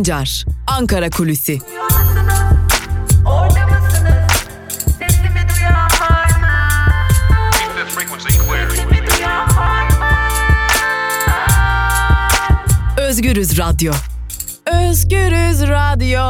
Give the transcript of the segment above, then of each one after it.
Sancar, Ankara Kulüsi. Özgürüz Radyo. Özgürüz Radyo.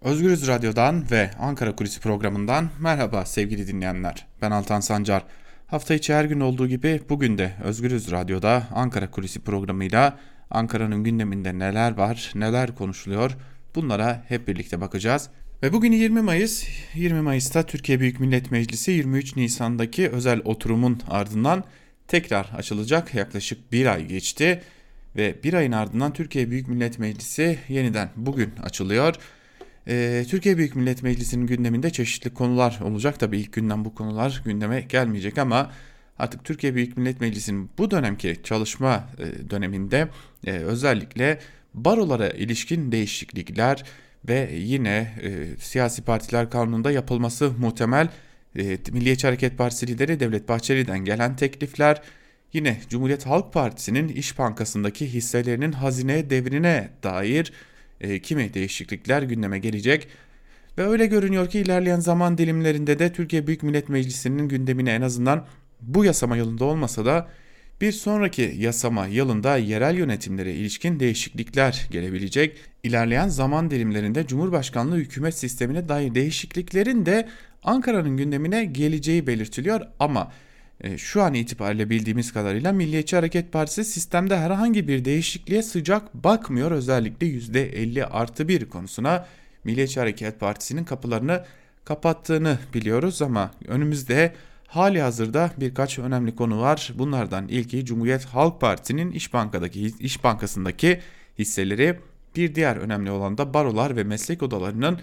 Özgürüz Radyo'dan ve Ankara Kulisi programından merhaba sevgili dinleyenler. Ben Altan Sancar. Hafta içi her gün olduğu gibi bugün de Özgürüz Radyo'da Ankara Kulisi programıyla Ankara'nın gündeminde neler var, neler konuşuluyor bunlara hep birlikte bakacağız. Ve bugün 20 Mayıs, 20 Mayıs'ta Türkiye Büyük Millet Meclisi 23 Nisan'daki özel oturumun ardından tekrar açılacak. Yaklaşık bir ay geçti ve bir ayın ardından Türkiye Büyük Millet Meclisi yeniden bugün açılıyor. Ee, Türkiye Büyük Millet Meclisi'nin gündeminde çeşitli konular olacak. Tabii ilk günden bu konular gündeme gelmeyecek ama artık Türkiye Büyük Millet Meclisi'nin bu dönemki çalışma e, döneminde e, özellikle barolara ilişkin değişiklikler ve yine e, siyasi partiler kanununda yapılması muhtemel e, Milliyetçi Hareket Partisi lideri Devlet Bahçeli'den gelen teklifler, yine Cumhuriyet Halk Partisi'nin İş Bankası'ndaki hisselerinin hazine devrine dair e, kimi değişiklikler gündeme gelecek. Ve öyle görünüyor ki ilerleyen zaman dilimlerinde de Türkiye Büyük Millet Meclisi'nin gündemine en azından bu yasama yılında olmasa da bir sonraki yasama yılında yerel yönetimlere ilişkin değişiklikler gelebilecek. İlerleyen zaman dilimlerinde Cumhurbaşkanlığı hükümet sistemine dair değişikliklerin de Ankara'nın gündemine geleceği belirtiliyor ama e, şu an itibariyle bildiğimiz kadarıyla Milliyetçi Hareket Partisi sistemde herhangi bir değişikliğe sıcak bakmıyor. Özellikle %50 artı bir konusuna Milliyetçi Hareket Partisi'nin kapılarını kapattığını biliyoruz ama önümüzde hali hazırda birkaç önemli konu var. Bunlardan ilki Cumhuriyet Halk Partisi'nin İş Banka'daki İş Bankası'ndaki hisseleri bir diğer önemli olan da barolar ve meslek odalarının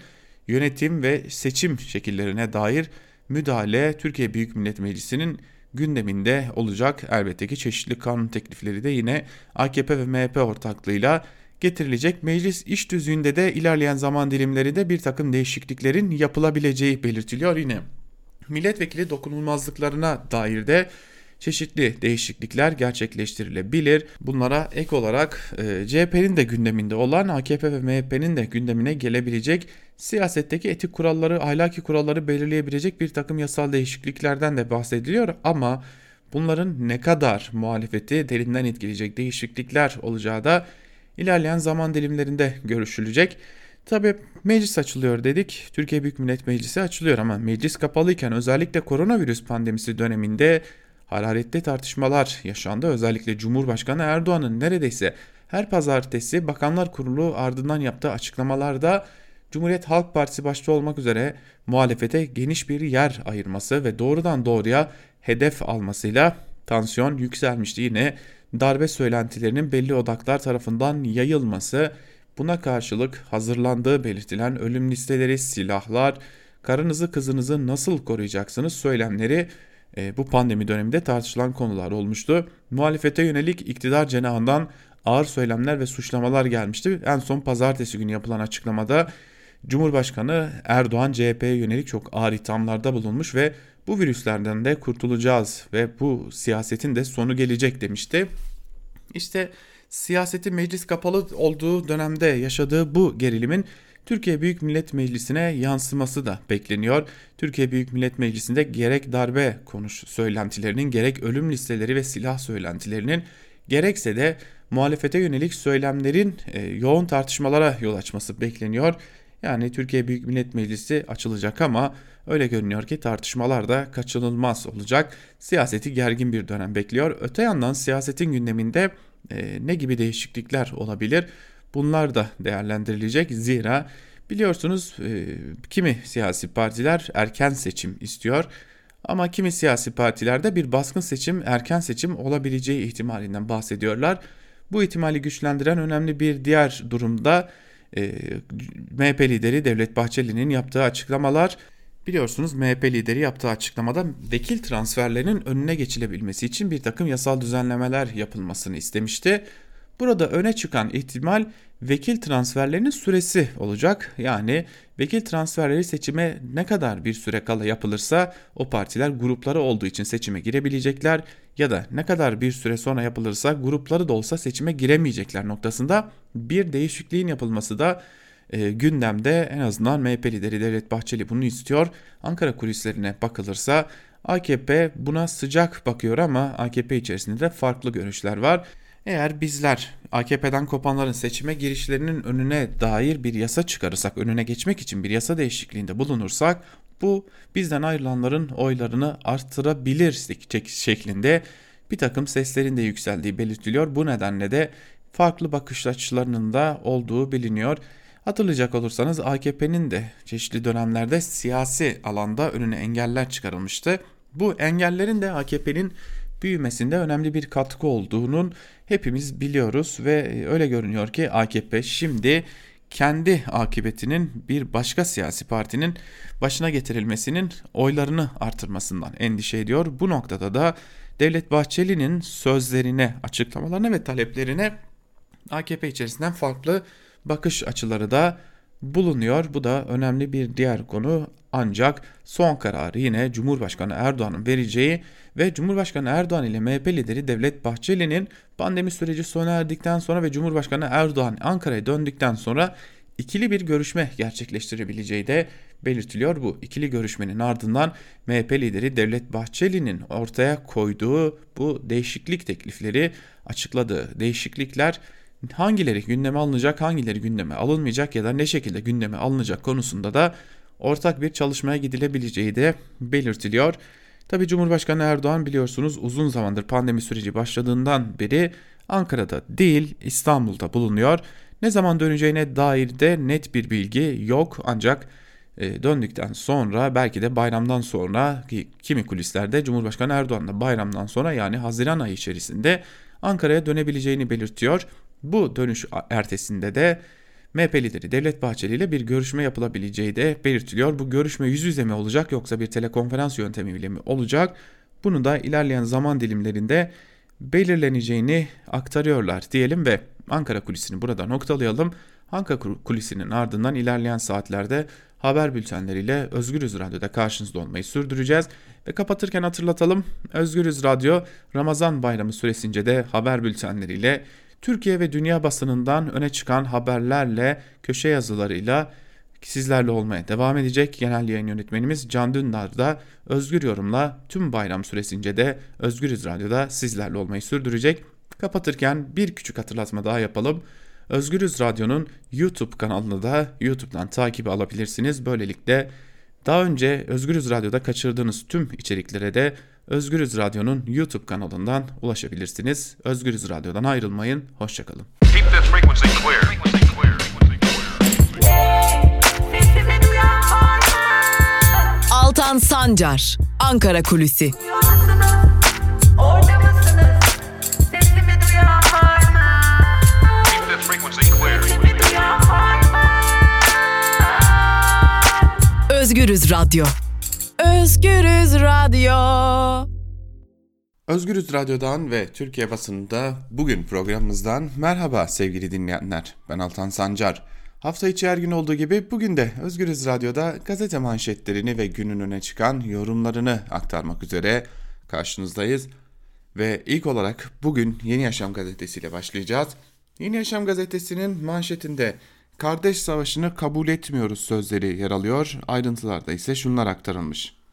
yönetim ve seçim şekillerine dair müdahale Türkiye Büyük Millet Meclisi'nin gündeminde olacak. Elbette ki çeşitli kanun teklifleri de yine AKP ve MHP ortaklığıyla getirilecek. Meclis iş düzüğünde de ilerleyen zaman dilimlerinde bir takım değişikliklerin yapılabileceği belirtiliyor yine. Milletvekili dokunulmazlıklarına dair de çeşitli değişiklikler gerçekleştirilebilir. Bunlara ek olarak e, CHP'nin de gündeminde olan AKP ve MHP'nin de gündemine gelebilecek siyasetteki etik kuralları, ahlaki kuralları belirleyebilecek bir takım yasal değişikliklerden de bahsediliyor ama bunların ne kadar muhalefeti derinden etkileyecek değişiklikler olacağı da ilerleyen zaman dilimlerinde görüşülecek. Tabi meclis açılıyor dedik. Türkiye Büyük Millet Meclisi açılıyor ama meclis kapalıyken özellikle koronavirüs pandemisi döneminde hararetli tartışmalar yaşandı. Özellikle Cumhurbaşkanı Erdoğan'ın neredeyse her pazartesi Bakanlar Kurulu ardından yaptığı açıklamalarda Cumhuriyet Halk Partisi başta olmak üzere muhalefete geniş bir yer ayırması ve doğrudan doğruya hedef almasıyla tansiyon yükselmişti. Yine darbe söylentilerinin belli odaklar tarafından yayılması, buna karşılık hazırlandığı belirtilen ölüm listeleri, silahlar, karınızı kızınızı nasıl koruyacaksınız söylemleri e, bu pandemi döneminde tartışılan konular olmuştu. Muhalefete yönelik iktidar cenahından ağır söylemler ve suçlamalar gelmişti. En son pazartesi günü yapılan açıklamada Cumhurbaşkanı Erdoğan CHP'ye yönelik çok ağır ithamlarda bulunmuş ve bu virüslerden de kurtulacağız ve bu siyasetin de sonu gelecek demişti. İşte siyaseti meclis kapalı olduğu dönemde yaşadığı bu gerilimin Türkiye Büyük Millet Meclisi'ne yansıması da bekleniyor. Türkiye Büyük Millet Meclisi'nde gerek darbe konuş söylentilerinin gerek ölüm listeleri ve silah söylentilerinin gerekse de muhalefete yönelik söylemlerin e, yoğun tartışmalara yol açması bekleniyor. Yani Türkiye Büyük Millet Meclisi açılacak ama öyle görünüyor ki tartışmalar da kaçınılmaz olacak. Siyaseti gergin bir dönem bekliyor. Öte yandan siyasetin gündeminde e, ne gibi değişiklikler olabilir? Bunlar da değerlendirilecek. Zira biliyorsunuz e, kimi siyasi partiler erken seçim istiyor. Ama kimi siyasi partilerde bir baskın seçim, erken seçim olabileceği ihtimalinden bahsediyorlar. Bu ihtimali güçlendiren önemli bir diğer durumda e, MHP lideri Devlet Bahçeli'nin yaptığı açıklamalar biliyorsunuz MHP lideri yaptığı açıklamada vekil transferlerinin önüne geçilebilmesi için bir takım yasal düzenlemeler yapılmasını istemişti. Burada öne çıkan ihtimal vekil transferlerinin süresi olacak. Yani vekil transferleri seçime ne kadar bir süre kala yapılırsa o partiler grupları olduğu için seçime girebilecekler ya da ne kadar bir süre sonra yapılırsa grupları da olsa seçime giremeyecekler noktasında bir değişikliğin yapılması da e, gündemde en azından MHP lideri Devlet Bahçeli bunu istiyor. Ankara kulislerine bakılırsa AKP buna sıcak bakıyor ama AKP içerisinde de farklı görüşler var. Eğer bizler AKP'den kopanların seçime girişlerinin önüne dair bir yasa çıkarırsak, önüne geçmek için bir yasa değişikliğinde bulunursak bu bizden ayrılanların oylarını arttırabilir şeklinde bir takım seslerin de yükseldiği belirtiliyor. Bu nedenle de farklı bakış açılarının da olduğu biliniyor. Hatırlayacak olursanız AKP'nin de çeşitli dönemlerde siyasi alanda önüne engeller çıkarılmıştı. Bu engellerin de AKP'nin büyümesinde önemli bir katkı olduğunun hepimiz biliyoruz ve öyle görünüyor ki AKP şimdi kendi akıbetinin bir başka siyasi partinin başına getirilmesinin oylarını artırmasından endişe ediyor. Bu noktada da Devlet Bahçeli'nin sözlerine, açıklamalarına ve taleplerine AKP içerisinden farklı bakış açıları da bulunuyor. Bu da önemli bir diğer konu. Ancak son kararı yine Cumhurbaşkanı Erdoğan'ın vereceği ve Cumhurbaşkanı Erdoğan ile MHP lideri Devlet Bahçeli'nin pandemi süreci sona erdikten sonra ve Cumhurbaşkanı Erdoğan Ankara'ya döndükten sonra ikili bir görüşme gerçekleştirebileceği de belirtiliyor. Bu ikili görüşmenin ardından MHP lideri Devlet Bahçeli'nin ortaya koyduğu bu değişiklik teklifleri açıkladığı değişiklikler hangileri gündeme alınacak, hangileri gündeme alınmayacak ya da ne şekilde gündeme alınacak konusunda da ortak bir çalışmaya gidilebileceği de belirtiliyor. Tabi Cumhurbaşkanı Erdoğan biliyorsunuz uzun zamandır pandemi süreci başladığından beri Ankara'da değil İstanbul'da bulunuyor. Ne zaman döneceğine dair de net bir bilgi yok ancak e, döndükten sonra belki de bayramdan sonra ki kimi kulislerde Cumhurbaşkanı Erdoğan da bayramdan sonra yani Haziran ayı içerisinde Ankara'ya dönebileceğini belirtiyor. Bu dönüş ertesinde de MHP lideri Devlet Bahçeli ile bir görüşme yapılabileceği de belirtiliyor. Bu görüşme yüz yüze mi olacak yoksa bir telekonferans yöntemiyle mi olacak? Bunu da ilerleyen zaman dilimlerinde belirleneceğini aktarıyorlar diyelim ve Ankara kulisini burada noktalayalım. Ankara kulisinin ardından ilerleyen saatlerde haber bültenleriyle Özgürüz Radyo'da karşınızda olmayı sürdüreceğiz. Ve kapatırken hatırlatalım Özgürüz Radyo Ramazan bayramı süresince de haber bültenleriyle Türkiye ve dünya basınından öne çıkan haberlerle, köşe yazılarıyla sizlerle olmaya devam edecek. Genel yayın yönetmenimiz Can Dündar da Özgür Yorum'la tüm bayram süresince de Özgürüz Radyo'da sizlerle olmayı sürdürecek. Kapatırken bir küçük hatırlatma daha yapalım. Özgürüz Radyo'nun YouTube kanalını da YouTube'dan takip alabilirsiniz. Böylelikle daha önce Özgürüz Radyo'da kaçırdığınız tüm içeriklere de Özgürüz Radyo'nun YouTube kanalından ulaşabilirsiniz. Özgürüz Radyo'dan ayrılmayın. Hoşçakalın. Altan Sancar, Ankara Kulüsi. Özgürüz Radyo. Özgürüz Radyo. Özgürüz Radyo'dan ve Türkiye basınında bugün programımızdan merhaba sevgili dinleyenler. Ben Altan Sancar. Hafta içi her gün olduğu gibi bugün de Özgürüz Radyo'da gazete manşetlerini ve günün öne çıkan yorumlarını aktarmak üzere karşınızdayız. Ve ilk olarak bugün Yeni Yaşam gazetesiyle başlayacağız. Yeni Yaşam gazetesinin manşetinde Kardeş savaşını kabul etmiyoruz sözleri yer alıyor. Ayrıntılarda ise şunlar aktarılmış.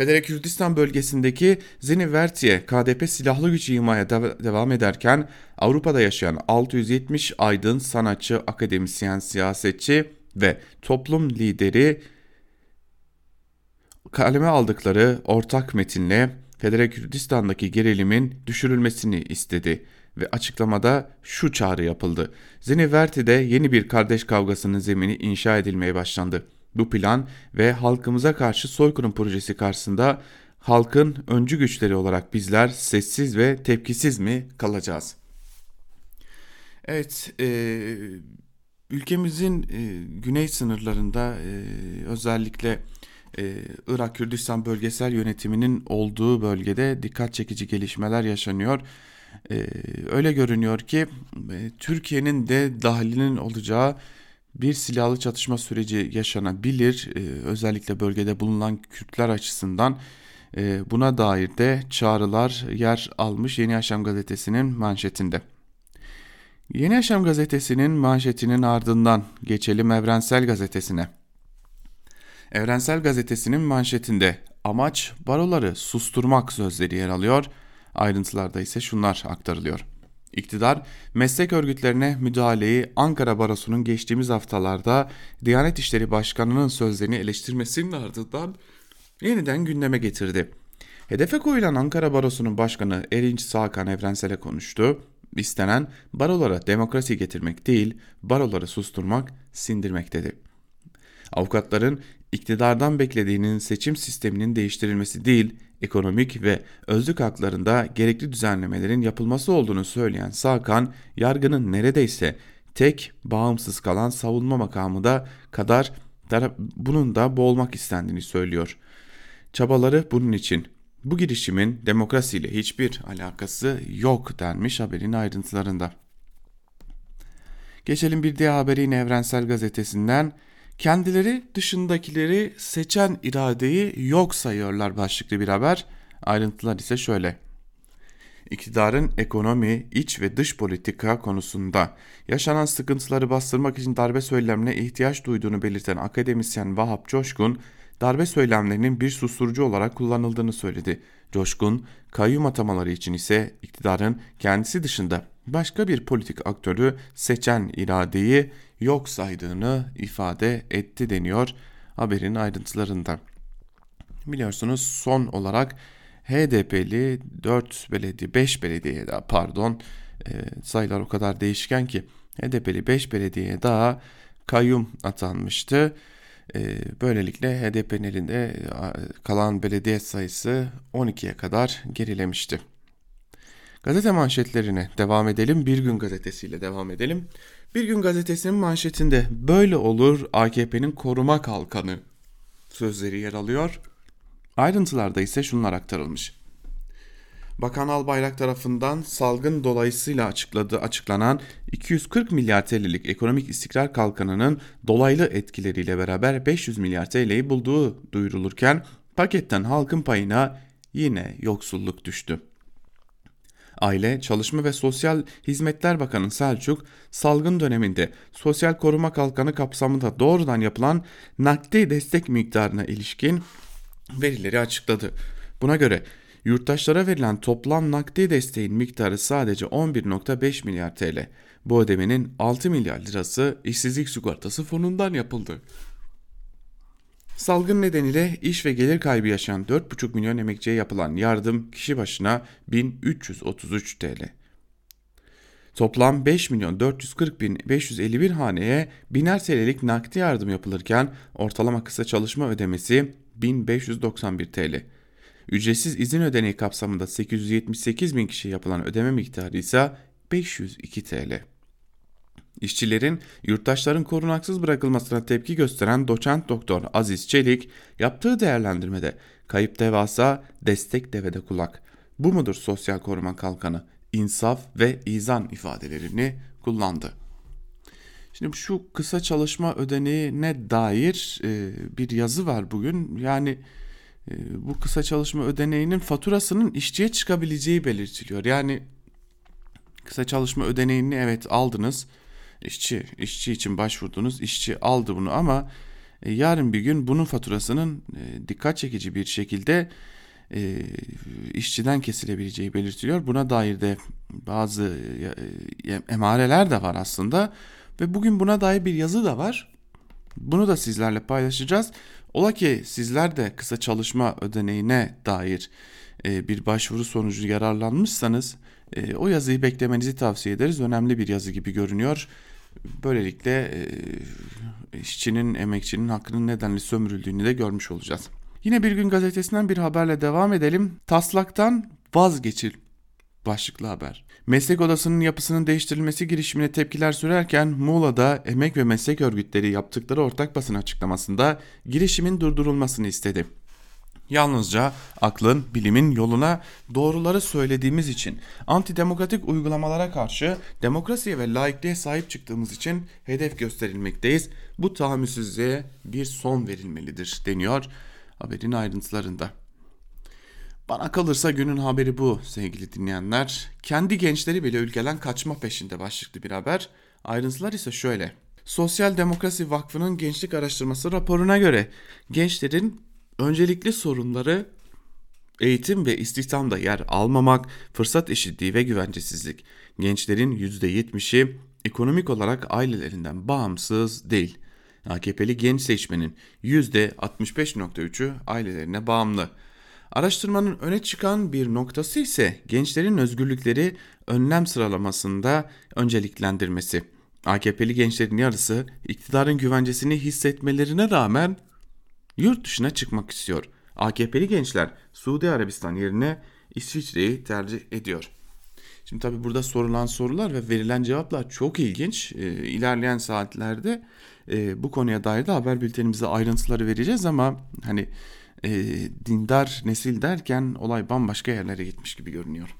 Federal Kürdistan bölgesindeki Zenivertiye KDP silahlı güç yığmaya devam ederken Avrupa'da yaşayan 670 aydın, sanatçı, akademisyen, siyasetçi ve toplum lideri kaleme aldıkları ortak metinle Federal Kürdistan'daki gerilimin düşürülmesini istedi ve açıklamada şu çağrı yapıldı. Zeniverti'de yeni bir kardeş kavgasının zemini inşa edilmeye başlandı. Bu plan ve halkımıza karşı soykırım projesi karşısında halkın öncü güçleri olarak bizler sessiz ve tepkisiz mi kalacağız? Evet, e, ülkemizin e, güney sınırlarında e, özellikle e, Irak Kürdistan bölgesel yönetiminin olduğu bölgede dikkat çekici gelişmeler yaşanıyor. e, öyle görünüyor ki e, Türkiye'nin de dahilinin olacağı bir silahlı çatışma süreci yaşanabilir. E, özellikle bölgede bulunan Kürtler açısından e, buna dair de çağrılar yer almış Yeni Yaşam gazetesinin manşetinde. Yeni Yaşam gazetesinin manşetinin ardından geçelim Evrensel gazetesine. Evrensel gazetesinin manşetinde amaç baroları susturmak sözleri yer alıyor. Ayrıntılarda ise şunlar aktarılıyor. İktidar meslek örgütlerine müdahaleyi Ankara Barosu'nun geçtiğimiz haftalarda Diyanet İşleri Başkanı'nın sözlerini eleştirmesinin ardından yeniden gündeme getirdi. Hedefe koyulan Ankara Barosu'nun başkanı Erinç Sakan Evrensel'e konuştu. İstenen barolara demokrasi getirmek değil, baroları susturmak, sindirmek dedi. Avukatların iktidardan beklediğinin seçim sisteminin değiştirilmesi değil, ekonomik ve özlük haklarında gerekli düzenlemelerin yapılması olduğunu söyleyen Sakan, yargının neredeyse tek bağımsız kalan savunma makamı da kadar bunun da boğulmak istendiğini söylüyor. Çabaları bunun için. Bu girişimin demokrasiyle hiçbir alakası yok denmiş haberin ayrıntılarında. Geçelim bir diğer haberi Evrensel Gazetesi'nden. Kendileri dışındakileri seçen iradeyi yok sayıyorlar başlıklı bir haber. Ayrıntılar ise şöyle. İktidarın ekonomi, iç ve dış politika konusunda yaşanan sıkıntıları bastırmak için darbe söylemine ihtiyaç duyduğunu belirten akademisyen Vahap Coşkun, darbe söylemlerinin bir susturucu olarak kullanıldığını söyledi. Coşkun, kayyum atamaları için ise iktidarın kendisi dışında başka bir politik aktörü seçen iradeyi yok saydığını ifade etti deniyor haberin ayrıntılarında. Biliyorsunuz son olarak HDP'li 4 belediye 5 belediye daha pardon e, sayılar o kadar değişken ki HDP'li 5 belediyeye daha kayyum atanmıştı. E, böylelikle HDP'nin elinde kalan belediye sayısı 12'ye kadar gerilemişti. Gazete manşetlerine devam edelim. Bir gün gazetesiyle devam edelim. Bir gün gazetesinin manşetinde böyle olur AKP'nin koruma kalkanı sözleri yer alıyor. Ayrıntılarda ise şunlar aktarılmış. Bakan Albayrak tarafından salgın dolayısıyla açıkladığı açıklanan 240 milyar TL'lik ekonomik istikrar kalkanının dolaylı etkileriyle beraber 500 milyar TL'yi bulduğu duyurulurken paketten halkın payına yine yoksulluk düştü. Aile, Çalışma ve Sosyal Hizmetler Bakanı Selçuk, salgın döneminde sosyal koruma kalkanı kapsamında doğrudan yapılan nakdi destek miktarına ilişkin verileri açıkladı. Buna göre yurttaşlara verilen toplam nakdi desteğin miktarı sadece 11.5 milyar TL. Bu ödemenin 6 milyar lirası işsizlik sigortası fonundan yapıldı. Salgın nedeniyle iş ve gelir kaybı yaşayan 4,5 milyon emekçiye yapılan yardım kişi başına 1333 TL. Toplam 5 milyon 440 bin 551 haneye biner TL'lik nakdi yardım yapılırken ortalama kısa çalışma ödemesi 1591 TL. Ücretsiz izin ödeneği kapsamında 878 bin kişiye yapılan ödeme miktarı ise 502 TL. İşçilerin yurttaşların korunaksız bırakılmasına tepki gösteren doçent doktor Aziz Çelik yaptığı değerlendirmede kayıp devasa destek devede kulak. Bu mudur sosyal koruma kalkanı? İnsaf ve izan ifadelerini kullandı. Şimdi şu kısa çalışma ödeneğine dair e, bir yazı var bugün. Yani e, bu kısa çalışma ödeneğinin faturasının işçiye çıkabileceği belirtiliyor. Yani kısa çalışma ödeneğini evet aldınız işçi işçi için başvurdunuz işçi aldı bunu ama e, yarın bir gün bunun faturasının e, dikkat çekici bir şekilde e, işçiden kesilebileceği belirtiliyor. Buna dair de bazı emareler de var aslında ve bugün buna dair bir yazı da var. Bunu da sizlerle paylaşacağız. Ola ki sizler de kısa çalışma ödeneğine dair bir başvuru sonucu yararlanmışsanız o yazıyı beklemenizi tavsiye ederiz. Önemli bir yazı gibi görünüyor. Böylelikle e, işçinin, emekçinin hakkının nedenli sömürüldüğünü de görmüş olacağız. Yine bir gün gazetesinden bir haberle devam edelim. Taslaktan vazgeçil başlıklı haber. Meslek odasının yapısının değiştirilmesi girişimine tepkiler sürerken Muğla'da emek ve meslek örgütleri yaptıkları ortak basın açıklamasında girişimin durdurulmasını istedi. Yalnızca aklın, bilimin yoluna doğruları söylediğimiz için, antidemokratik uygulamalara karşı demokrasiye ve laikliğe sahip çıktığımız için hedef gösterilmekteyiz. Bu tahammülsüzlüğe bir son verilmelidir deniyor haberin ayrıntılarında. Bana kalırsa günün haberi bu sevgili dinleyenler. Kendi gençleri bile ülkeden kaçma peşinde başlıklı bir haber. Ayrıntılar ise şöyle. Sosyal Demokrasi Vakfı'nın gençlik araştırması raporuna göre gençlerin öncelikli sorunları eğitim ve istihdamda yer almamak, fırsat eşitliği ve güvencesizlik. Gençlerin %70'i ekonomik olarak ailelerinden bağımsız değil. AKP'li genç seçmenin %65.3'ü ailelerine bağımlı. Araştırmanın öne çıkan bir noktası ise gençlerin özgürlükleri önlem sıralamasında önceliklendirmesi. AKP'li gençlerin yarısı iktidarın güvencesini hissetmelerine rağmen yurt dışına çıkmak istiyor. AKP'li gençler Suudi Arabistan yerine İsviçre'yi tercih ediyor. Şimdi tabi burada sorulan sorular ve verilen cevaplar çok ilginç. E, ilerleyen saatlerde e, bu konuya dair de haber bültenimize ayrıntıları vereceğiz ama hani e, dindar nesil derken olay bambaşka yerlere gitmiş gibi görünüyor.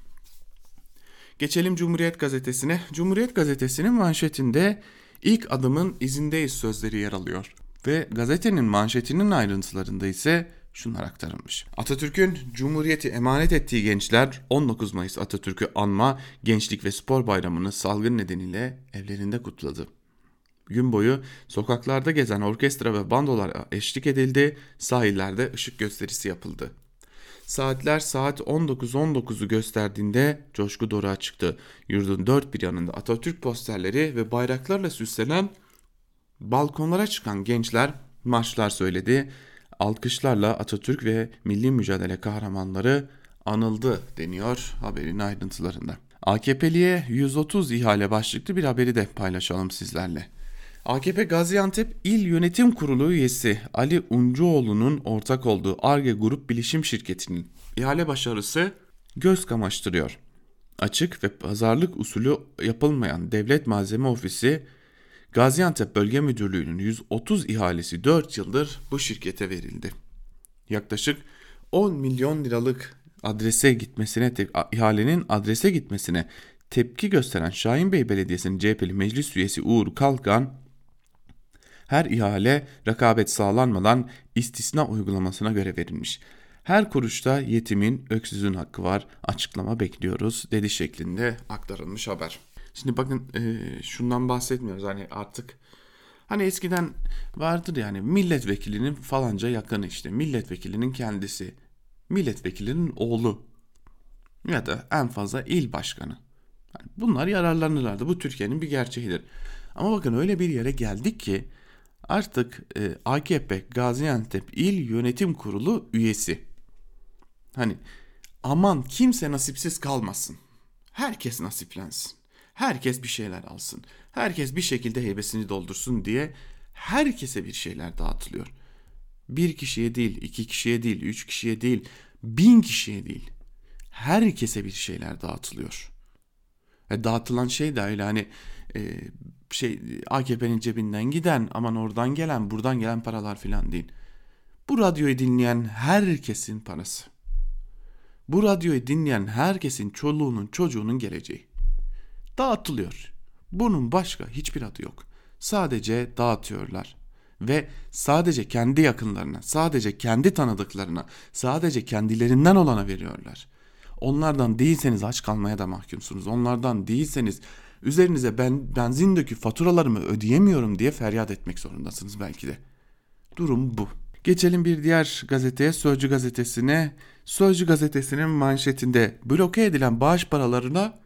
Geçelim Cumhuriyet Gazetesi'ne. Cumhuriyet Gazetesi'nin manşetinde ilk adımın izindeyiz sözleri yer alıyor. Ve gazetenin manşetinin ayrıntılarında ise şunlar aktarılmış. Atatürk'ün Cumhuriyeti emanet ettiği gençler 19 Mayıs Atatürk'ü anma Gençlik ve Spor Bayramı'nı salgın nedeniyle evlerinde kutladı. Gün boyu sokaklarda gezen orkestra ve bandolar eşlik edildi, sahillerde ışık gösterisi yapıldı. Saatler saat 19.19'u gösterdiğinde coşku doruğa çıktı. Yurdun dört bir yanında Atatürk posterleri ve bayraklarla süslenen balkonlara çıkan gençler marşlar söyledi. Alkışlarla Atatürk ve milli mücadele kahramanları anıldı deniyor haberin ayrıntılarında. AKP'liye 130 ihale başlıklı bir haberi de paylaşalım sizlerle. AKP Gaziantep İl Yönetim Kurulu üyesi Ali Uncuoğlu'nun ortak olduğu Arge Grup Bilişim Şirketi'nin ihale başarısı göz kamaştırıyor. Açık ve pazarlık usulü yapılmayan Devlet Malzeme Ofisi Gaziantep Bölge Müdürlüğü'nün 130 ihalesi 4 yıldır bu şirkete verildi. Yaklaşık 10 milyon liralık adrese gitmesine ihalenin adrese gitmesine tepki gösteren Şahinbey Belediyesi'nin CHP'li meclis üyesi Uğur Kalkan her ihale rekabet sağlanmadan istisna uygulamasına göre verilmiş. Her kuruşta yetimin, öksüzün hakkı var. Açıklama bekliyoruz dedi şeklinde aktarılmış haber. Şimdi bakın e, şundan bahsetmiyoruz hani artık hani eskiden vardır yani milletvekilinin falanca yakını işte milletvekilinin kendisi milletvekilinin oğlu ya da en fazla il başkanı. Yani bunlar yararlanırlardı. Bu Türkiye'nin bir gerçeğidir. Ama bakın öyle bir yere geldik ki artık e, AKP Gaziantep İl Yönetim Kurulu üyesi. Hani aman kimse nasipsiz kalmasın. Herkes nasiplensin. Herkes bir şeyler alsın. Herkes bir şekilde heybesini doldursun diye herkese bir şeyler dağıtılıyor. Bir kişiye değil, iki kişiye değil, üç kişiye değil, bin kişiye değil. Herkese bir şeyler dağıtılıyor. Ve dağıtılan şey de öyle hani e, şey AKP'nin cebinden giden aman oradan gelen buradan gelen paralar filan değil. Bu radyoyu dinleyen herkesin parası. Bu radyoyu dinleyen herkesin çoluğunun çocuğunun geleceği. Dağıtılıyor. Bunun başka hiçbir adı yok. Sadece dağıtıyorlar. Ve sadece kendi yakınlarına, sadece kendi tanıdıklarına, sadece kendilerinden olana veriyorlar. Onlardan değilseniz aç kalmaya da mahkumsunuz. Onlardan değilseniz üzerinize ben benzin dökü faturalarımı ödeyemiyorum diye feryat etmek zorundasınız belki de. Durum bu. Geçelim bir diğer gazeteye Sözcü gazetesine. Sözcü gazetesinin manşetinde bloke edilen bağış paralarına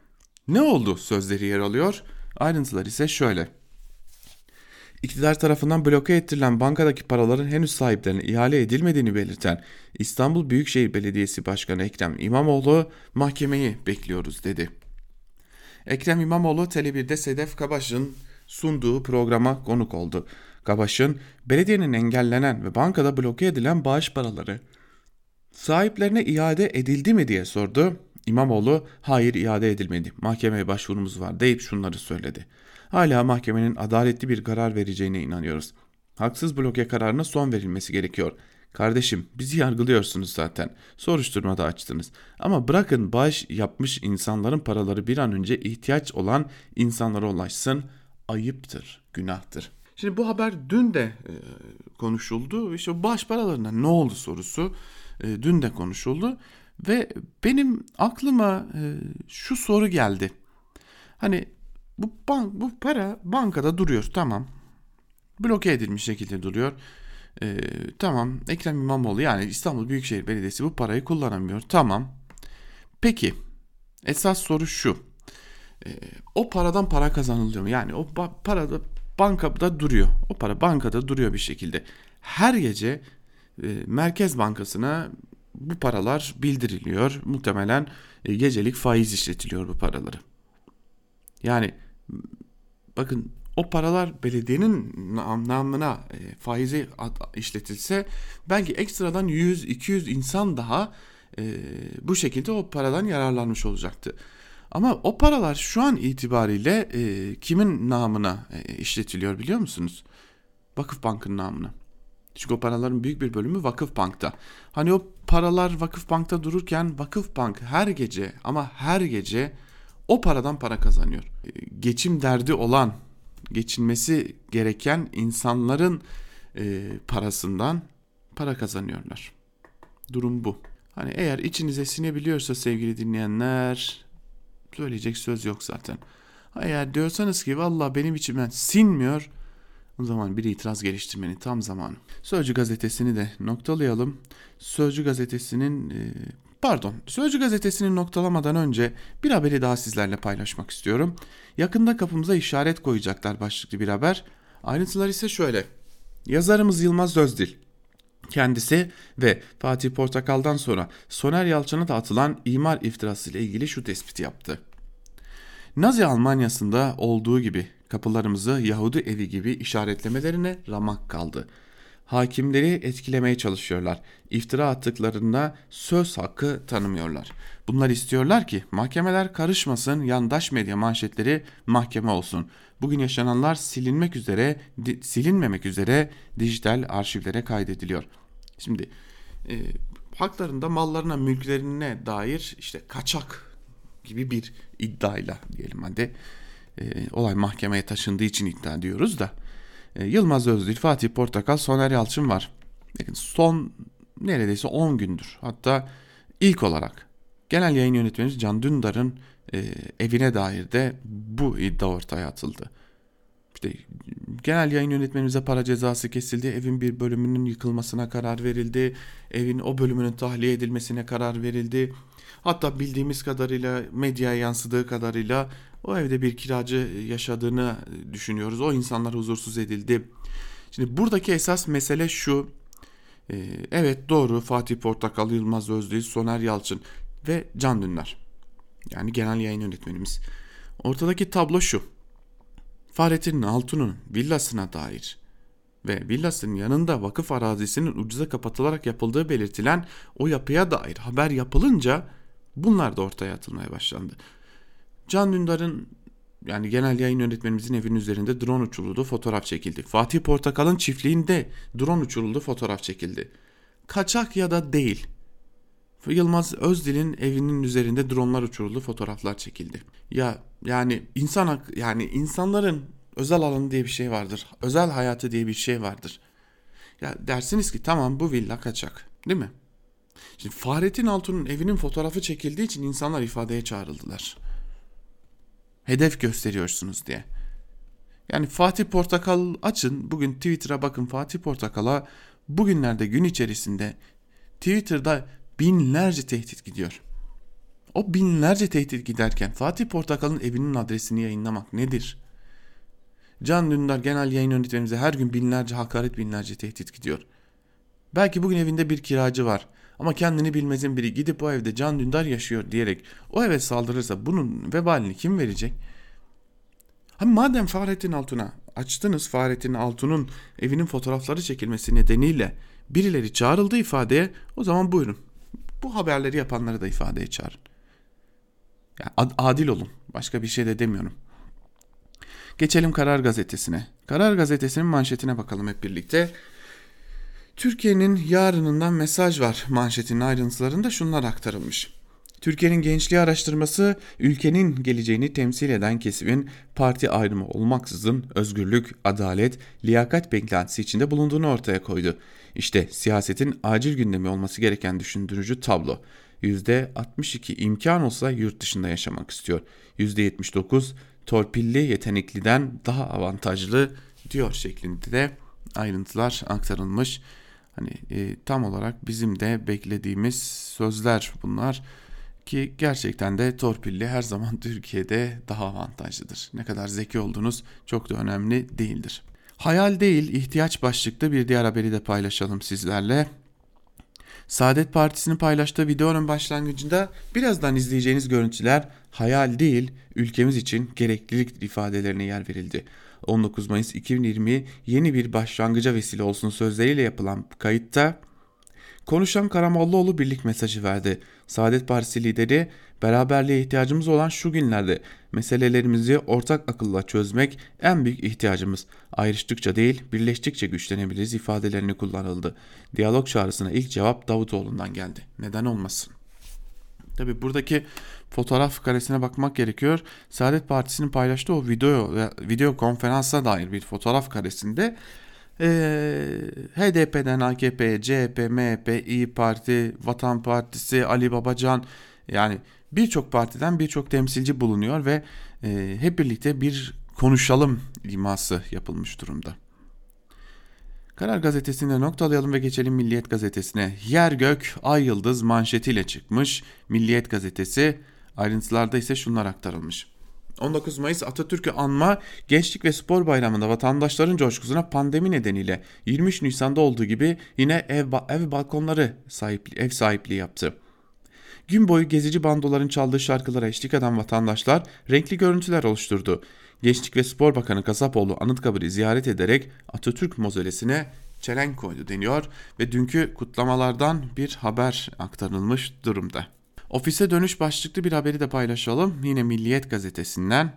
ne oldu sözleri yer alıyor. Ayrıntılar ise şöyle. İktidar tarafından bloke ettirilen bankadaki paraların henüz sahiplerine ihale edilmediğini belirten İstanbul Büyükşehir Belediyesi Başkanı Ekrem İmamoğlu mahkemeyi bekliyoruz dedi. Ekrem İmamoğlu Tele1'de Sedef Kabaş'ın sunduğu programa konuk oldu. Kabaş'ın belediyenin engellenen ve bankada bloke edilen bağış paraları sahiplerine iade edildi mi diye sordu. İmamoğlu hayır iade edilmedi mahkemeye başvurumuz var deyip şunları söyledi. Hala mahkemenin adaletli bir karar vereceğine inanıyoruz. Haksız bloke kararına son verilmesi gerekiyor. Kardeşim bizi yargılıyorsunuz zaten. Soruşturma da açtınız. Ama bırakın bağış yapmış insanların paraları bir an önce ihtiyaç olan insanlara ulaşsın. Ayıptır, günahtır. Şimdi bu haber dün de e, konuşuldu. İşte bağış paralarına ne oldu sorusu e, dün de konuşuldu. Ve benim aklıma e, şu soru geldi. Hani bu bank bu para bankada duruyor tamam. Bloke edilmiş şekilde duruyor. Ee, tamam Ekrem İmamoğlu yani İstanbul Büyükşehir Belediyesi bu parayı kullanamıyor. Tamam. Peki esas soru şu. Ee, o paradan para kazanılıyor mu? Yani o para da bankada duruyor. O para bankada duruyor bir şekilde. Her gece e, Merkez Bankası'na bu paralar bildiriliyor. Muhtemelen e, gecelik faiz işletiliyor bu paraları. Yani bakın o paralar belediyenin namına e, faizi işletilse belki ekstradan 100-200 insan daha e, bu şekilde o paradan yararlanmış olacaktı. Ama o paralar şu an itibariyle e, kimin namına işletiliyor biliyor musunuz? Vakıf Bank'ın namına. Çünkü o paraların büyük bir bölümü Vakıf Bank'ta. Hani o paralar Vakıf Bank'ta dururken Vakıf Bank her gece ama her gece o paradan para kazanıyor. E, geçim derdi olan, geçinmesi gereken insanların e, parasından para kazanıyorlar. Durum bu. Hani eğer içinize sinebiliyorsa sevgili dinleyenler söyleyecek söz yok zaten. Eğer diyorsanız ki valla benim içimden sinmiyor o zaman bir itiraz geliştirmenin tam zamanı. Sözcü gazetesini de noktalayalım. Sözcü gazetesinin e, Pardon, Sözcü gazetesini noktalamadan önce bir haberi daha sizlerle paylaşmak istiyorum. Yakında kapımıza işaret koyacaklar başlıklı bir haber. Ayrıntılar ise şöyle. Yazarımız Yılmaz Özdil kendisi ve Fatih Portakal'dan sonra Soner Yalçın'a da atılan imar iftirası ile ilgili şu tespiti yaptı. Nazi Almanya'sında olduğu gibi kapılarımızı Yahudi evi gibi işaretlemelerine ramak kaldı.'' hakimleri etkilemeye çalışıyorlar. İftira attıklarında söz hakkı tanımıyorlar. Bunlar istiyorlar ki mahkemeler karışmasın, yandaş medya manşetleri mahkeme olsun. Bugün yaşananlar silinmek üzere, silinmemek üzere dijital arşivlere kaydediliyor. Şimdi e, haklarında mallarına, mülklerine dair işte kaçak gibi bir iddiayla diyelim hadi. E, olay mahkemeye taşındığı için iddia diyoruz da e, Yılmaz Özdil, Fatih Portakal, Soner Yalçın var. Son neredeyse 10 gündür. Hatta ilk olarak genel yayın yönetmenimiz Can Dündar'ın e, evine dair de bu iddia ortaya atıldı. İşte genel yayın yönetmenimize para cezası kesildi. Evin bir bölümünün yıkılmasına karar verildi. Evin o bölümünün tahliye edilmesine karar verildi. Hatta bildiğimiz kadarıyla medyaya yansıdığı kadarıyla o evde bir kiracı yaşadığını düşünüyoruz. O insanlar huzursuz edildi. Şimdi buradaki esas mesele şu. Ee, evet doğru Fatih Portakal, Yılmaz Özdil, Soner Yalçın ve Can Dündar. Yani genel yayın yönetmenimiz. Ortadaki tablo şu. Fahrettin Altun'un villasına dair ve villasının yanında vakıf arazisinin ucuza kapatılarak yapıldığı belirtilen o yapıya dair haber yapılınca bunlar da ortaya atılmaya başlandı. Can Dündar'ın yani genel yayın yönetmenimizin evinin üzerinde drone uçuruldu fotoğraf çekildi. Fatih Portakal'ın çiftliğinde drone uçuruldu fotoğraf çekildi. Kaçak ya da değil. Yılmaz Özdil'in evinin üzerinde dronlar uçuruldu fotoğraflar çekildi. Ya yani insan hak yani insanların özel alanı diye bir şey vardır. Özel hayatı diye bir şey vardır. Ya dersiniz ki tamam bu villa kaçak değil mi? Şimdi Fahrettin Altun'un evinin fotoğrafı çekildiği için insanlar ifadeye çağrıldılar hedef gösteriyorsunuz diye. Yani Fatih Portakal açın bugün Twitter'a bakın Fatih Portakal'a bugünlerde gün içerisinde Twitter'da binlerce tehdit gidiyor. O binlerce tehdit giderken Fatih Portakal'ın evinin adresini yayınlamak nedir? Can Dündar genel yayın yönetmenimize her gün binlerce hakaret binlerce tehdit gidiyor. Belki bugün evinde bir kiracı var. Ama kendini bilmezin biri gidip o evde Can Dündar yaşıyor diyerek o eve saldırırsa bunun vebalini kim verecek? Hani madem Fahrettin Altun'a açtınız Fahrettin Altun'un evinin fotoğrafları çekilmesi nedeniyle birileri çağrıldı ifadeye o zaman buyurun. Bu haberleri yapanları da ifadeye çağırın. Yani adil olun. Başka bir şey de demiyorum. Geçelim Karar Gazetesi'ne. Karar Gazetesi'nin manşetine bakalım hep birlikte. Türkiye'nin yarınından mesaj var manşetinin ayrıntılarında şunlar aktarılmış. Türkiye'nin gençliği araştırması ülkenin geleceğini temsil eden kesimin parti ayrımı olmaksızın özgürlük, adalet, liyakat beklentisi içinde bulunduğunu ortaya koydu. İşte siyasetin acil gündemi olması gereken düşündürücü tablo. %62 imkan olsa yurt dışında yaşamak istiyor. %79 torpilli yetenekliden daha avantajlı diyor şeklinde de ayrıntılar aktarılmış. Hani e, tam olarak bizim de beklediğimiz sözler bunlar ki gerçekten de torpilli her zaman Türkiye'de daha avantajlıdır. Ne kadar zeki olduğunuz çok da önemli değildir. Hayal değil ihtiyaç başlıklı bir diğer haberi de paylaşalım sizlerle. Saadet Partisi'nin paylaştığı videonun başlangıcında birazdan izleyeceğiniz görüntüler hayal değil ülkemiz için gereklilik ifadelerine yer verildi. 19 Mayıs 2020 yeni bir başlangıca vesile olsun sözleriyle yapılan kayıtta konuşan Karamollaoğlu birlik mesajı verdi. Saadet Partisi lideri beraberliğe ihtiyacımız olan şu günlerde meselelerimizi ortak akılla çözmek en büyük ihtiyacımız. Ayrıştıkça değil birleştikçe güçlenebiliriz ifadelerini kullanıldı. Diyalog çağrısına ilk cevap Davutoğlu'ndan geldi. Neden olmasın? Tabi buradaki fotoğraf karesine bakmak gerekiyor. Saadet Partisi'nin paylaştığı o video video konferansa dair bir fotoğraf karesinde e, HDP'den AKP, CHP, MHP, İyi Parti, Vatan Partisi, Ali Babacan yani birçok partiden birçok temsilci bulunuyor ve e, hep birlikte bir konuşalım liması yapılmış durumda. Karar gazetesinde noktalayalım ve geçelim Milliyet gazetesine. Yer gök ay yıldız manşetiyle çıkmış Milliyet gazetesi. Ayrıntılarda ise şunlar aktarılmış. 19 Mayıs Atatürk'ü anma Gençlik ve Spor Bayramı'nda vatandaşların coşkusuna pandemi nedeniyle 23 Nisan'da olduğu gibi yine ev, ev balkonları sahipli, ev sahipliği yaptı. Gün boyu gezici bandoların çaldığı şarkılara eşlik eden vatandaşlar renkli görüntüler oluşturdu. Gençlik ve Spor Bakanı Kasapoğlu Anıtkabir'i ziyaret ederek Atatürk mozolesine çelenk koydu deniyor ve dünkü kutlamalardan bir haber aktarılmış durumda. Ofise dönüş başlıklı bir haberi de paylaşalım. Yine Milliyet gazetesinden.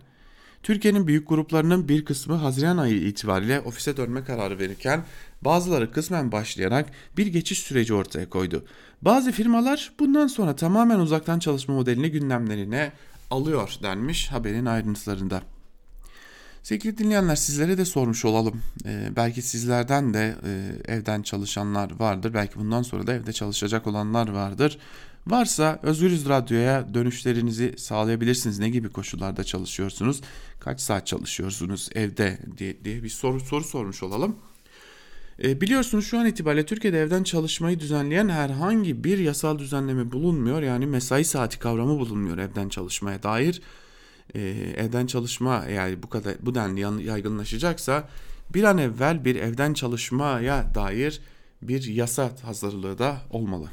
Türkiye'nin büyük gruplarının bir kısmı Haziran ayı itibariyle ofise dönme kararı verirken bazıları kısmen başlayarak bir geçiş süreci ortaya koydu. Bazı firmalar bundan sonra tamamen uzaktan çalışma modelini gündemlerine alıyor denmiş haberin ayrıntılarında. Sevgili dinleyenler sizlere de sormuş olalım. Ee, belki sizlerden de e, evden çalışanlar vardır. Belki bundan sonra da evde çalışacak olanlar vardır. Varsa Özgürüz Radyo'ya dönüşlerinizi sağlayabilirsiniz. Ne gibi koşullarda çalışıyorsunuz? Kaç saat çalışıyorsunuz evde diye, diye bir soru soru sormuş olalım. E, biliyorsunuz şu an itibariyle Türkiye'de evden çalışmayı düzenleyen herhangi bir yasal düzenleme bulunmuyor. Yani mesai saati kavramı bulunmuyor evden çalışmaya dair. E, evden çalışma yani bu kadar bu denli yaygınlaşacaksa bir an evvel bir evden çalışmaya dair bir yasa hazırlığı da olmalı.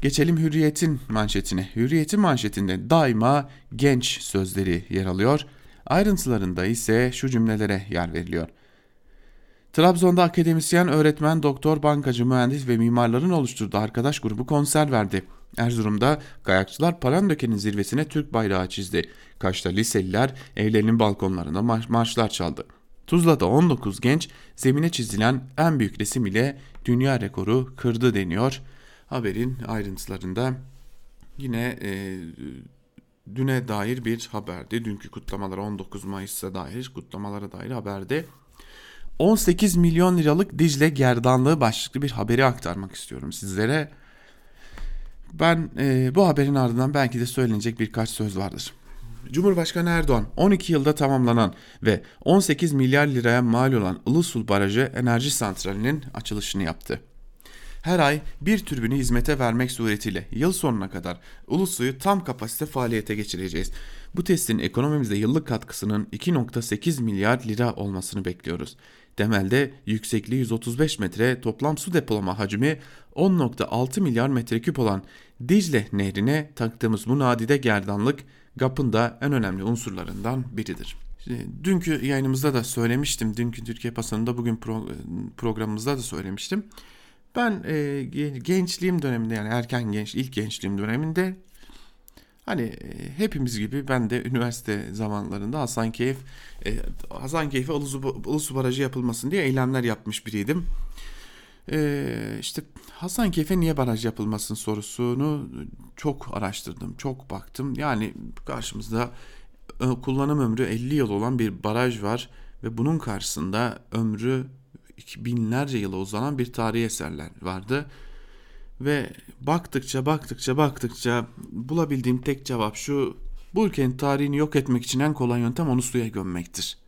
Geçelim Hürriyet'in manşetine. Hürriyet'in manşetinde daima genç sözleri yer alıyor. Ayrıntılarında ise şu cümlelere yer veriliyor. Trabzon'da akademisyen, öğretmen, doktor, bankacı, mühendis ve mimarların oluşturduğu arkadaş grubu konser verdi. Erzurum'da kayakçılar Palandöken'in zirvesine Türk bayrağı çizdi. Kaş'ta liseliler evlerinin balkonlarında marş marşlar çaldı. Tuzla'da 19 genç zemine çizilen en büyük resim ile dünya rekoru kırdı deniyor haberin ayrıntılarında yine e, düne dair bir haberdi. Dünkü kutlamalara 19 Mayıs'a dair kutlamalara dair haberde 18 milyon liralık Dicle gerdanlığı başlıklı bir haberi aktarmak istiyorum sizlere. Ben e, bu haberin ardından belki de söylenecek birkaç söz vardır. Cumhurbaşkanı Erdoğan 12 yılda tamamlanan ve 18 milyar liraya mal olan Ilısul Barajı Enerji Santrali'nin açılışını yaptı her ay bir türbünü hizmete vermek suretiyle yıl sonuna kadar Ulusu'yu tam kapasite faaliyete geçireceğiz. Bu testin ekonomimizde yıllık katkısının 2.8 milyar lira olmasını bekliyoruz. Temelde yüksekliği 135 metre, toplam su depolama hacmi 10.6 milyar metreküp olan Dicle Nehri'ne taktığımız bu nadide gerdanlık GAP'ın da en önemli unsurlarından biridir. Dünkü yayınımızda da söylemiştim, dünkü Türkiye Pasası'nda bugün pro, programımızda da söylemiştim. Ben e, gençliğim döneminde yani erken genç ilk gençliğim döneminde hani e, hepimiz gibi ben de üniversite zamanlarında Hasankeyf e, Hasankeyf'e Ulusu Barajı yapılmasın diye eylemler yapmış biriydim. Ee, işte Hasankeyf'e niye baraj yapılmasın sorusunu çok araştırdım, çok baktım. Yani karşımızda e, kullanım ömrü 50 yıl olan bir baraj var ve bunun karşısında ömrü binlerce yıla uzanan bir tarihi eserler vardı. Ve baktıkça baktıkça baktıkça bulabildiğim tek cevap şu. Bu ülkenin tarihini yok etmek için en kolay yöntem onu suya gömmektir.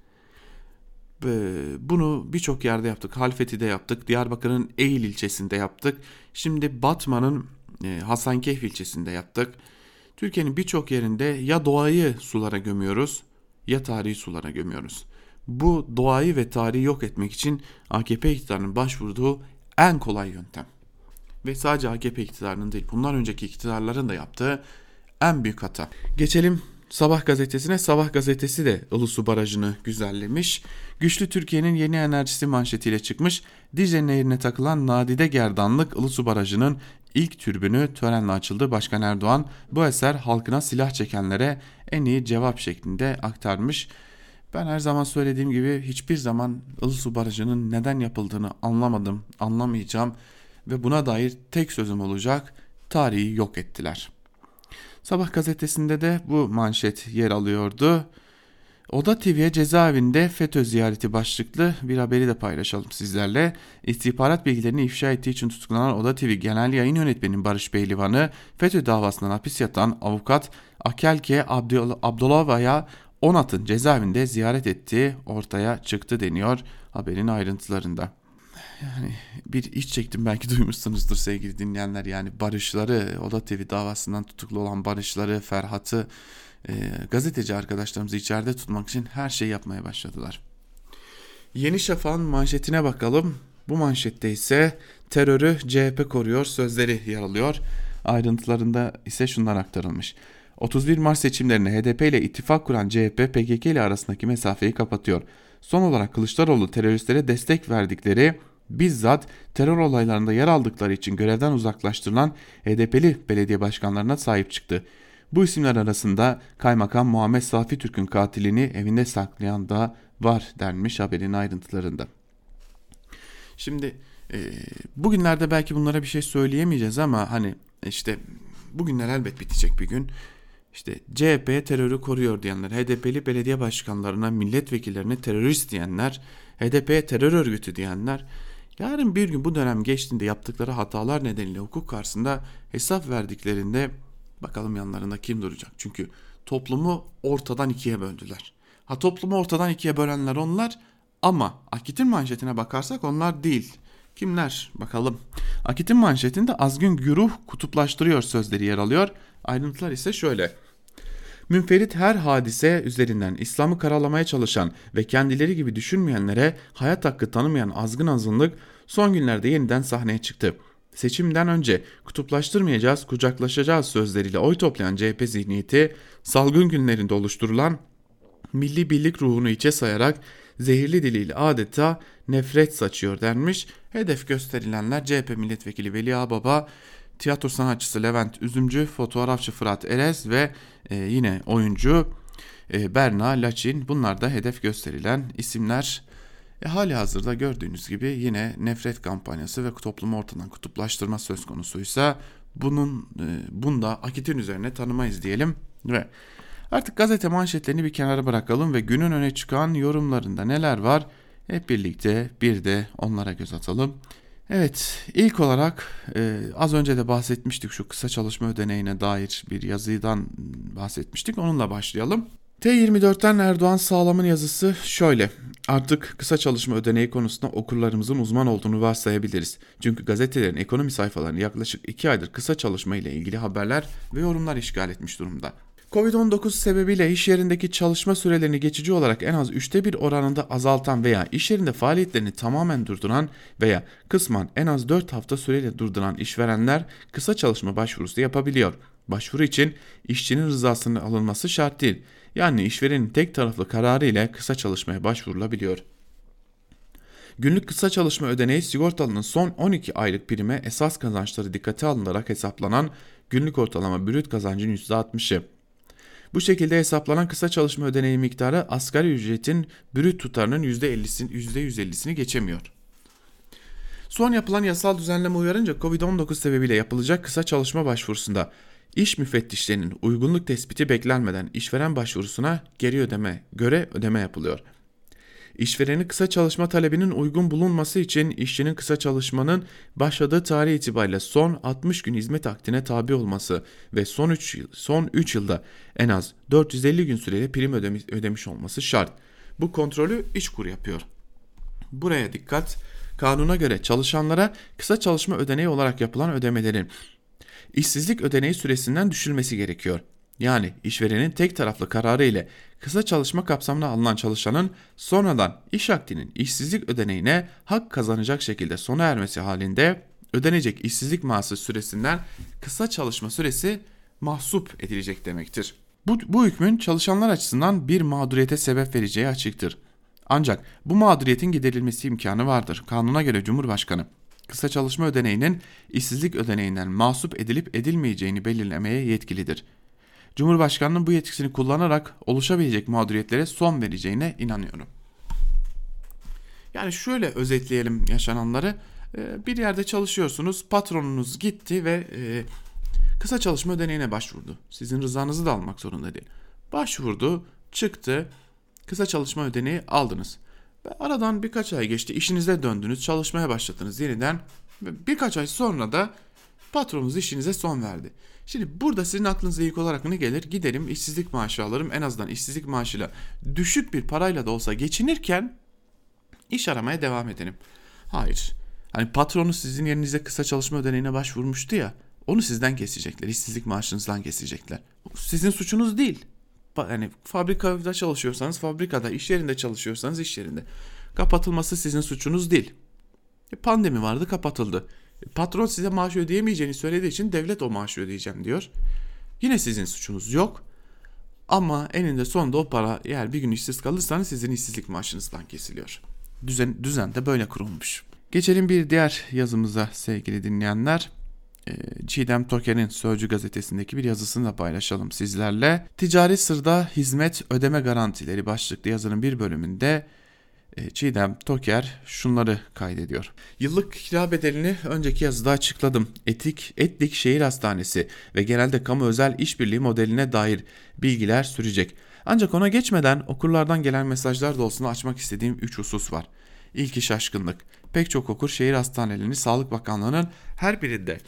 Bunu birçok yerde yaptık. Halfeti'de yaptık. Diyarbakır'ın Eğil ilçesinde yaptık. Şimdi Batman'ın e, Hasankeyf ilçesinde yaptık. Türkiye'nin birçok yerinde ya doğayı sulara gömüyoruz ya tarihi sulara gömüyoruz. Bu doğayı ve tarihi yok etmek için AKP iktidarının başvurduğu en kolay yöntem. Ve sadece AKP iktidarının değil bundan önceki iktidarların da yaptığı en büyük hata. Geçelim Sabah gazetesine Sabah gazetesi de Ilısu Barajı'nı güzellemiş. Güçlü Türkiye'nin yeni enerjisi manşetiyle çıkmış. Dicle Nehri'ne takılan nadide gerdanlık Ilısu Barajı'nın ilk türbünü törenle açıldı. Başkan Erdoğan bu eser halkına silah çekenlere en iyi cevap şeklinde aktarmış. Ben her zaman söylediğim gibi hiçbir zaman Ilısu Barajı'nın neden yapıldığını anlamadım, anlamayacağım ve buna dair tek sözüm olacak. Tarihi yok ettiler.'' Sabah gazetesinde de bu manşet yer alıyordu. Oda TV'ye cezaevinde FETÖ ziyareti başlıklı bir haberi de paylaşalım sizlerle. İstihbarat bilgilerini ifşa ettiği için tutuklanan Oda TV Genel Yayın Yönetmeni Barış Beylivan'ı FETÖ davasından hapis yatan avukat Akelke Abdullah'a Onat'ın cezaevinde ziyaret ettiği ortaya çıktı deniyor haberin ayrıntılarında yani bir iç çektim belki duymuşsunuzdur sevgili dinleyenler yani Barışları Oda TV davasından tutuklu olan Barışları Ferhat'ı e, gazeteci arkadaşlarımızı içeride tutmak için her şeyi yapmaya başladılar. Yeni Şafak'ın manşetine bakalım. Bu manşette ise terörü CHP koruyor sözleri yer alıyor. Ayrıntılarında ise şunlar aktarılmış. 31 Mart seçimlerinde HDP ile ittifak kuran CHP PKK ile arasındaki mesafeyi kapatıyor. Son olarak Kılıçdaroğlu teröristlere destek verdikleri bizzat terör olaylarında yer aldıkları için görevden uzaklaştırılan HDP'li belediye başkanlarına sahip çıktı. Bu isimler arasında Kaymakam Muhammed Safi Türk'ün katilini evinde saklayan da var denmiş haberin ayrıntılarında. Şimdi e, bugünlerde belki bunlara bir şey söyleyemeyeceğiz ama hani işte bugünler elbet bitecek bir gün. İşte CHP terörü koruyor diyenler, HDP'li belediye başkanlarına, milletvekillerine terörist diyenler, HDP terör örgütü diyenler Yarın bir gün bu dönem geçtiğinde yaptıkları hatalar nedeniyle hukuk karşısında hesap verdiklerinde bakalım yanlarında kim duracak? Çünkü toplumu ortadan ikiye böldüler. Ha toplumu ortadan ikiye bölenler onlar ama Akit'in manşetine bakarsak onlar değil. Kimler? Bakalım. Akit'in manşetinde azgın güruh kutuplaştırıyor sözleri yer alıyor. Ayrıntılar ise şöyle. Münferit her hadise üzerinden İslam'ı karalamaya çalışan ve kendileri gibi düşünmeyenlere hayat hakkı tanımayan azgın azınlık son günlerde yeniden sahneye çıktı. Seçimden önce kutuplaştırmayacağız, kucaklaşacağız sözleriyle oy toplayan CHP zihniyeti salgın günlerinde oluşturulan milli birlik ruhunu içe sayarak zehirli diliyle adeta nefret saçıyor denmiş. Hedef gösterilenler CHP milletvekili Veli Ağbaba, tiyatro sanatçısı Levent Üzümcü, fotoğrafçı Fırat Erez ve e, yine oyuncu e, Berna Laçin bunlar da hedef gösterilen isimler. E, hali hazırda gördüğünüz gibi yine nefret kampanyası ve toplumu ortadan kutuplaştırma söz konusuysa bunun e, bunda Akit'in üzerine tanımayız diyelim ve artık gazete manşetlerini bir kenara bırakalım ve günün öne çıkan yorumlarında neler var hep birlikte bir de onlara göz atalım. Evet ilk olarak e, az önce de bahsetmiştik şu kısa çalışma ödeneğine dair bir yazıdan bahsetmiştik onunla başlayalım. T24'ten Erdoğan Sağlam'ın yazısı şöyle. Artık kısa çalışma ödeneği konusunda okurlarımızın uzman olduğunu varsayabiliriz. Çünkü gazetelerin ekonomi sayfalarını yaklaşık 2 aydır kısa çalışma ile ilgili haberler ve yorumlar işgal etmiş durumda. Covid-19 sebebiyle iş yerindeki çalışma sürelerini geçici olarak en az üçte bir oranında azaltan veya iş yerinde faaliyetlerini tamamen durduran veya kısmen en az 4 hafta süreyle durduran işverenler kısa çalışma başvurusu yapabiliyor. Başvuru için işçinin rızasının alınması şart değil. Yani işverenin tek taraflı kararı ile kısa çalışmaya başvurulabiliyor. Günlük kısa çalışma ödeneği sigortalının son 12 aylık prime esas kazançları dikkate alınarak hesaplanan günlük ortalama brüt kazancın %60'ı. Bu şekilde hesaplanan kısa çalışma ödeneği miktarı asgari ücretin brüt tutarının %50'sini %150'sini geçemiyor. Son yapılan yasal düzenleme uyarınca Covid-19 sebebiyle yapılacak kısa çalışma başvurusunda iş müfettişlerinin uygunluk tespiti beklenmeden işveren başvurusuna geri ödeme göre ödeme yapılıyor. İşverenin kısa çalışma talebinin uygun bulunması için işçinin kısa çalışmanın başladığı tarih itibariyle son 60 gün hizmet akdine tabi olması ve son 3 yıl, son 3 yılda en az 450 gün süreyle prim ödemiş, ödemiş olması şart. Bu kontrolü İşkur yapıyor. Buraya dikkat. Kanuna göre çalışanlara kısa çalışma ödeneği olarak yapılan ödemelerin işsizlik ödeneği süresinden düşülmesi gerekiyor. Yani işverenin tek taraflı kararı ile kısa çalışma kapsamına alınan çalışanın sonradan iş akdinin işsizlik ödeneğine hak kazanacak şekilde sona ermesi halinde ödenecek işsizlik maaşı süresinden kısa çalışma süresi mahsup edilecek demektir. Bu, bu hükmün çalışanlar açısından bir mağduriyete sebep vereceği açıktır. Ancak bu mağduriyetin giderilmesi imkanı vardır. Kanuna göre Cumhurbaşkanı kısa çalışma ödeneğinin işsizlik ödeneğinden mahsup edilip edilmeyeceğini belirlemeye yetkilidir. Cumhurbaşkanının bu yetkisini kullanarak oluşabilecek mağduriyetlere son vereceğine inanıyorum. Yani şöyle özetleyelim yaşananları. Ee, bir yerde çalışıyorsunuz, patronunuz gitti ve e, kısa çalışma ödeneğine başvurdu. Sizin rızanızı da almak zorunda değil. Başvurdu, çıktı, kısa çalışma ödeneği aldınız. Ve aradan birkaç ay geçti, işinize döndünüz, çalışmaya başladınız yeniden. Birkaç ay sonra da patronunuz işinize son verdi. Şimdi burada sizin aklınıza ilk olarak ne gelir? Giderim işsizlik maaşı alırım. En azından işsizlik maaşıyla düşük bir parayla da olsa geçinirken iş aramaya devam edelim. Hayır. Hani patronu sizin yerinize kısa çalışma ödeneğine başvurmuştu ya. Onu sizden kesecekler. işsizlik maaşınızdan kesecekler. Sizin suçunuz değil. Yani fabrikada çalışıyorsanız fabrikada, iş yerinde çalışıyorsanız iş yerinde. Kapatılması sizin suçunuz değil. E, pandemi vardı kapatıldı. Patron size maaş ödeyemeyeceğini söylediği için devlet o maaşı ödeyeceğim diyor. Yine sizin suçunuz yok. Ama eninde sonunda o para eğer bir gün işsiz kalırsanız sizin işsizlik maaşınızdan kesiliyor. Düzen, düzen de böyle kurulmuş. Geçelim bir diğer yazımıza sevgili dinleyenler. Ee, Çiğdem Toker'in Sözcü gazetesindeki bir yazısını da paylaşalım sizlerle. Ticari sırda hizmet ödeme garantileri başlıklı yazının bir bölümünde Çiğdem Toker şunları kaydediyor. Yıllık kira bedelini önceki yazıda açıkladım. Etik, Etlik Şehir Hastanesi ve genelde kamu özel işbirliği modeline dair bilgiler sürecek. Ancak ona geçmeden okurlardan gelen mesajlar dolusunu açmak istediğim 3 husus var. İlki şaşkınlık. Pek çok okur şehir hastanelerini Sağlık Bakanlığı'nın her birinde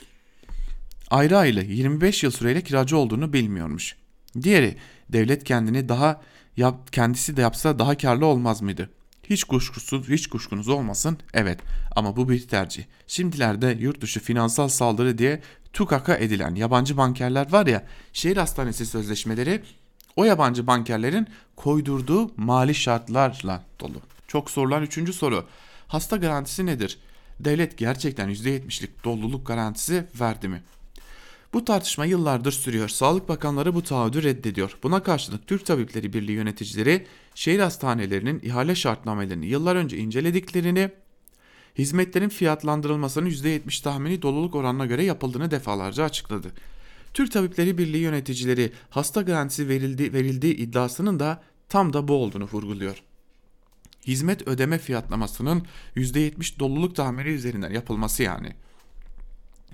ayrı ayrı 25 yıl süreyle kiracı olduğunu bilmiyormuş. Diğeri devlet kendini daha yap, kendisi de yapsa daha karlı olmaz mıydı? Hiç kuşkusuz, hiç kuşkunuz olmasın. Evet ama bu bir tercih. Şimdilerde yurt dışı finansal saldırı diye tukaka edilen yabancı bankerler var ya, şehir hastanesi sözleşmeleri o yabancı bankerlerin koydurduğu mali şartlarla dolu. Çok sorulan üçüncü soru. Hasta garantisi nedir? Devlet gerçekten %70'lik doluluk garantisi verdi mi? Bu tartışma yıllardır sürüyor. Sağlık Bakanları bu taahhüdü reddediyor. Buna karşılık Türk Tabipleri Birliği yöneticileri şehir hastanelerinin ihale şartnamelerini yıllar önce incelediklerini, hizmetlerin fiyatlandırılmasının %70 tahmini doluluk oranına göre yapıldığını defalarca açıkladı. Türk Tabipleri Birliği yöneticileri hasta garantisi verildi, verildiği iddiasının da tam da bu olduğunu vurguluyor. Hizmet ödeme fiyatlamasının %70 doluluk tahmini üzerinden yapılması yani.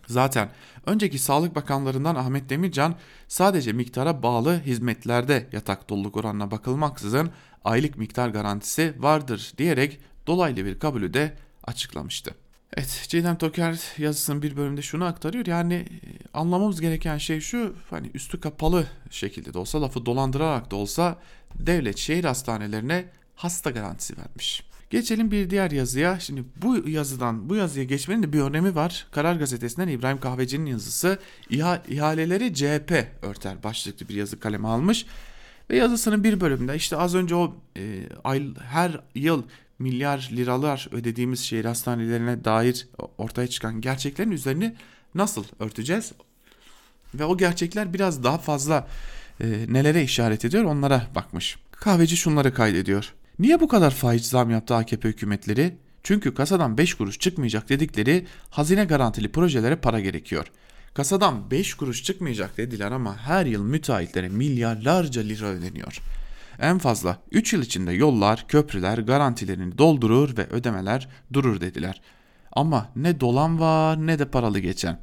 Zaten önceki Sağlık Bakanlarından Ahmet Demircan sadece miktara bağlı hizmetlerde yatak doluluk oranına bakılmaksızın aylık miktar garantisi vardır diyerek dolaylı bir kabulü de açıklamıştı. Evet Çiğdem Toker yazısının bir bölümünde şunu aktarıyor. Yani e, anlamamız gereken şey şu hani üstü kapalı şekilde de olsa lafı dolandırarak da olsa devlet şehir hastanelerine hasta garantisi vermiş. Geçelim bir diğer yazıya. Şimdi bu yazıdan bu yazıya geçmenin de bir önemi var. Karar Gazetesi'nden İbrahim Kahveci'nin yazısı ihaleleri CHP örter başlıklı bir yazı kaleme almış. Ve yazısının bir bölümünde işte az önce o e, ay, her yıl milyar liralar ödediğimiz şehir hastanelerine dair ortaya çıkan gerçeklerin üzerine nasıl örteceğiz? Ve o gerçekler biraz daha fazla e, nelere işaret ediyor onlara bakmış. Kahveci şunları kaydediyor. Niye bu kadar faiz zam yaptı AKP hükümetleri? Çünkü kasadan 5 kuruş çıkmayacak dedikleri hazine garantili projelere para gerekiyor. Kasadan 5 kuruş çıkmayacak dediler ama her yıl müteahhitlere milyarlarca lira ödeniyor. En fazla 3 yıl içinde yollar, köprüler garantilerini doldurur ve ödemeler durur dediler. Ama ne dolan var ne de paralı geçen.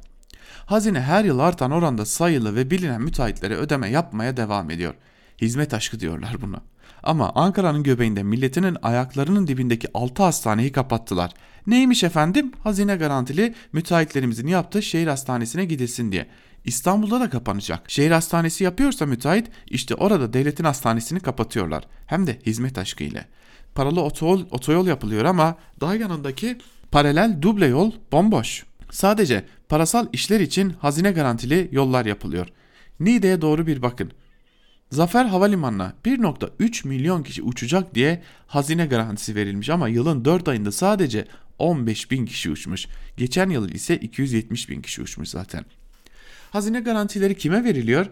Hazine her yıl artan oranda sayılı ve bilinen müteahhitlere ödeme yapmaya devam ediyor. Hizmet aşkı diyorlar buna. Ama Ankara'nın göbeğinde milletinin ayaklarının dibindeki 6 hastaneyi kapattılar. Neymiş efendim? Hazine garantili müteahhitlerimizin yaptığı şehir hastanesine gidilsin diye. İstanbul'da da kapanacak. Şehir hastanesi yapıyorsa müteahhit işte orada devletin hastanesini kapatıyorlar. Hem de hizmet aşkı ile. Paralı otoyol, otoyol yapılıyor ama daha yanındaki paralel duble yol bomboş. Sadece parasal işler için hazine garantili yollar yapılıyor. Niğde'ye doğru bir bakın. Zafer Havalimanı'na 1.3 milyon kişi uçacak diye hazine garantisi verilmiş ama yılın 4 ayında sadece 15 bin kişi uçmuş. Geçen yıl ise 270 bin kişi uçmuş zaten. Hazine garantileri kime veriliyor?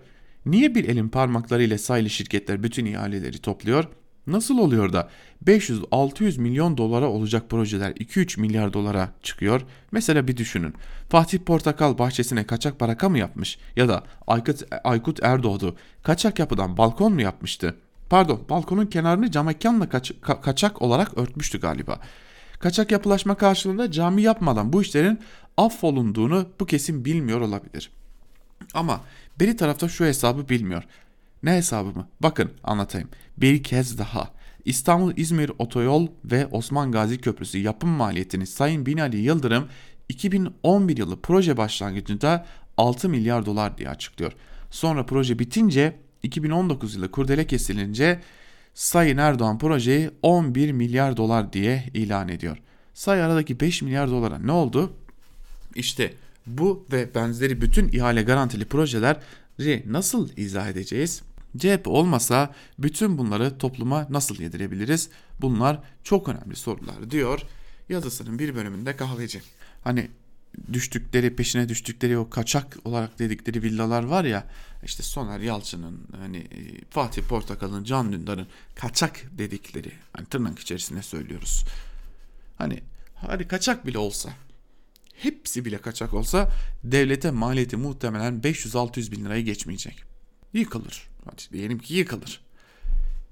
Niye bir elin parmaklarıyla sayılı şirketler bütün ihaleleri topluyor? Nasıl oluyor da 500-600 milyon dolara olacak projeler 2-3 milyar dolara çıkıyor? Mesela bir düşünün. Fatih Portakal bahçesine kaçak baraka mı yapmış? Ya da Aykut, Aykut Erdoğdu kaçak yapıdan balkon mu yapmıştı? Pardon balkonun kenarını cam mekanla kaç, ka, kaçak olarak örtmüştü galiba. Kaçak yapılaşma karşılığında cami yapmadan bu işlerin affolunduğunu bu kesim bilmiyor olabilir. Ama biri tarafta şu hesabı bilmiyor. Ne hesabı mı? Bakın anlatayım. Bir kez daha. İstanbul-İzmir Otoyol ve Osman Gazi Köprüsü yapım maliyetini Sayın Binali Yıldırım 2011 yılı proje başlangıcında 6 milyar dolar diye açıklıyor. Sonra proje bitince 2019 yılı kurdele kesilince Sayın Erdoğan projeyi 11 milyar dolar diye ilan ediyor. Say aradaki 5 milyar dolara ne oldu? İşte bu ve benzeri bütün ihale garantili projeleri nasıl izah edeceğiz? CHP olmasa bütün bunları topluma nasıl yedirebiliriz? Bunlar çok önemli sorular diyor yazısının bir bölümünde kahveci. Hani düştükleri peşine düştükleri o kaçak olarak dedikleri villalar var ya işte Soner Yalçın'ın hani e, Fatih Portakal'ın Can Dündar'ın kaçak dedikleri hani tırnak içerisinde söylüyoruz. Hani hadi kaçak bile olsa hepsi bile kaçak olsa devlete maliyeti muhtemelen 500-600 bin lirayı geçmeyecek. Yıkılır. Hadi diyelim ki yıkılır.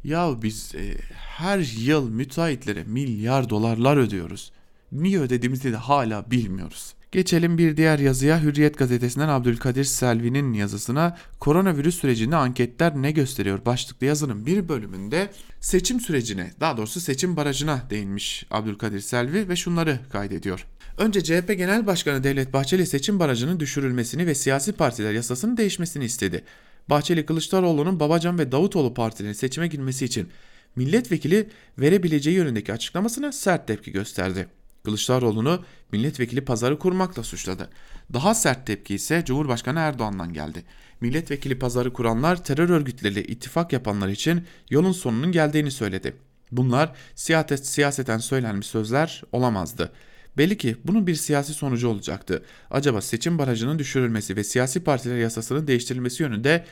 Ya biz e, her yıl müteahhitlere milyar dolarlar ödüyoruz. Niye ödediğimizi de hala bilmiyoruz. Geçelim bir diğer yazıya Hürriyet gazetesinden Abdülkadir Selvi'nin yazısına koronavirüs sürecinde anketler ne gösteriyor başlıklı yazının bir bölümünde seçim sürecine daha doğrusu seçim barajına değinmiş Abdülkadir Selvi ve şunları kaydediyor. Önce CHP Genel Başkanı Devlet Bahçeli seçim barajının düşürülmesini ve siyasi partiler yasasının değişmesini istedi. Bahçeli Kılıçdaroğlu'nun Babacan ve Davutoğlu partilerinin seçime girmesi için milletvekili verebileceği yönündeki açıklamasına sert tepki gösterdi. Kılıçdaroğlu'nu milletvekili pazarı kurmakla suçladı. Daha sert tepki ise Cumhurbaşkanı Erdoğan'dan geldi. Milletvekili pazarı kuranlar terör örgütleriyle ittifak yapanlar için yolun sonunun geldiğini söyledi. Bunlar siyaset, siyaseten söylenmiş sözler olamazdı. Belli ki bunun bir siyasi sonucu olacaktı. Acaba seçim barajının düşürülmesi ve siyasi partiler yasasının değiştirilmesi yönünde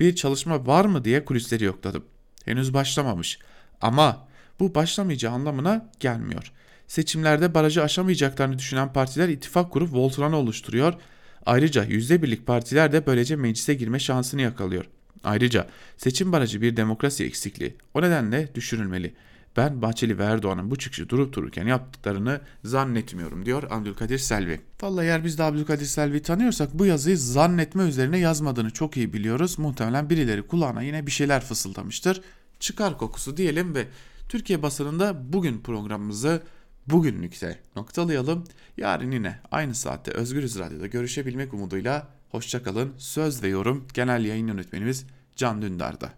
bir çalışma var mı diye kulisleri yokladım. Henüz başlamamış. Ama bu başlamayacağı anlamına gelmiyor. Seçimlerde barajı aşamayacaklarını düşünen partiler ittifak kurup Voltran'ı oluşturuyor. Ayrıca %1'lik partiler de böylece meclise girme şansını yakalıyor. Ayrıca seçim barajı bir demokrasi eksikliği. O nedenle düşürülmeli. Ben Bahçeli ve Erdoğan'ın bu çıkışı durup dururken yaptıklarını zannetmiyorum diyor Abdülkadir Selvi. Vallahi eğer biz de Abdülkadir Selvi'yi tanıyorsak bu yazıyı zannetme üzerine yazmadığını çok iyi biliyoruz. Muhtemelen birileri kulağına yine bir şeyler fısıldamıştır. Çıkar kokusu diyelim ve Türkiye basınında bugün programımızı bugünlükte noktalayalım. Yarın yine aynı saatte Özgürüz Radyo'da görüşebilmek umuduyla hoşçakalın. Söz ve yorum genel yayın yönetmenimiz Can Dündar'da.